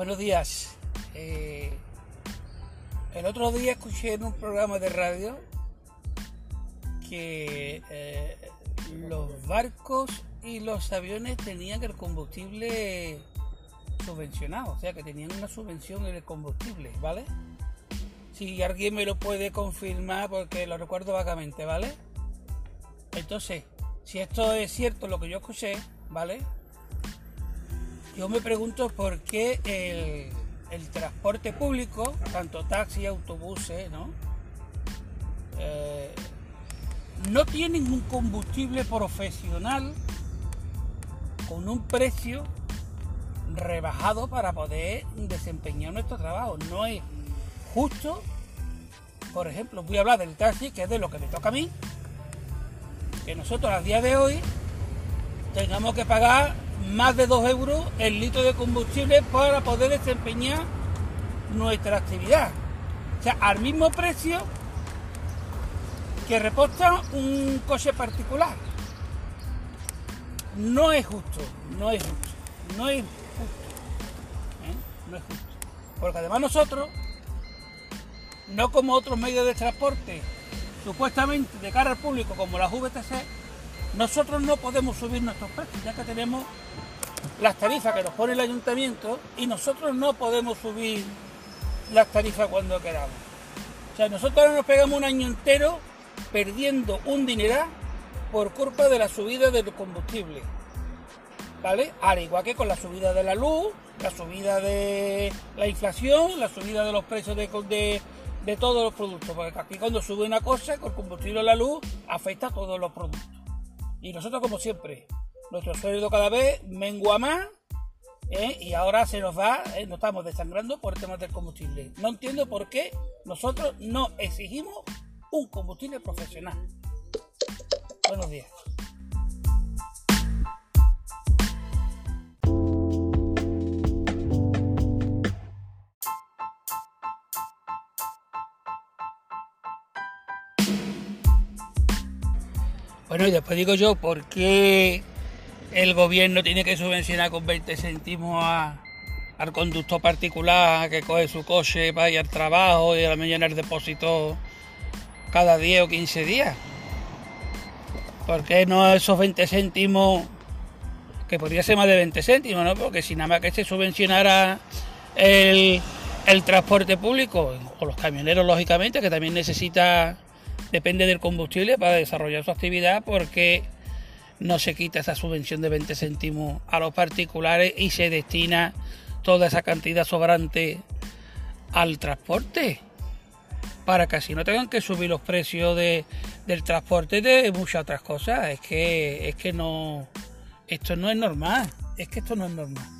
Buenos días. Eh, el otro día escuché en un programa de radio que eh, los barcos y los aviones tenían el combustible subvencionado, o sea que tenían una subvención en el combustible, ¿vale? Si alguien me lo puede confirmar porque lo recuerdo vagamente, ¿vale? Entonces, si esto es cierto lo que yo escuché, ¿vale? Yo me pregunto por qué el, transporte público, tanto taxi, autobuses, ¿no? Eh, no tienen un combustible profesional con un precio rebajado para poder desempeñar nuestro trabajo. No es justo, por ejemplo, voy a hablar del taxi, que es de lo que me toca a mí, que nosotros a día de hoy tengamos que pagar más de 2 euros el litro de combustible para poder desempeñar nuestra actividad. O sea, al mismo precio que reposta un coche particular. No es justo, no es justo, no es justo. ¿eh? No es justo. Porque además nosotros, no como otros medios de transporte, supuestamente de cara al público como las VTC, nosotros no podemos subir nuestros precios, ya que tenemos las tarifas que nos pone el ayuntamiento y nosotros no podemos subir las tarifas cuando queramos. O sea, nosotros ahora nos pegamos un año entero perdiendo un dineral por culpa de la subida del combustible. ¿Vale? Al igual que con la subida de la luz, la subida de la inflación, la subida de los precios de, de, todos los productos. Porque aquí cuando sube una cosa, con combustible o la luz, afecta a todos los productos. Y nosotros, como siempre, nuestro sueldo cada vez mengua más ¿eh? y ahora se nos va, ¿eh? nos estamos desangrando por el tema del combustible. No entiendo por qué nosotros no exigimos un combustible profesional. Buenos días. Bueno, y después digo yo, ¿por qué el gobierno tiene que subvencionar con 20 céntimos al conductor particular que coge su coche para ir al trabajo y a la mañana el depósito cada 10 o 15 días? ¿Por qué no esos 20 céntimos, que podría ser más de 20 céntimos, ¿no? Porque si nada más que se subvencionara el, el transporte público, o los camioneros, lógicamente, que también necesita depende del combustible para desarrollar su actividad porque no se quita esa subvención de 20 céntimos a los particulares y se destina toda esa cantidad sobrante al transporte para que así no tengan que subir los precios de, del transporte y de muchas otras cosas. Es que, es que no, esto no es normal, es que esto no es normal.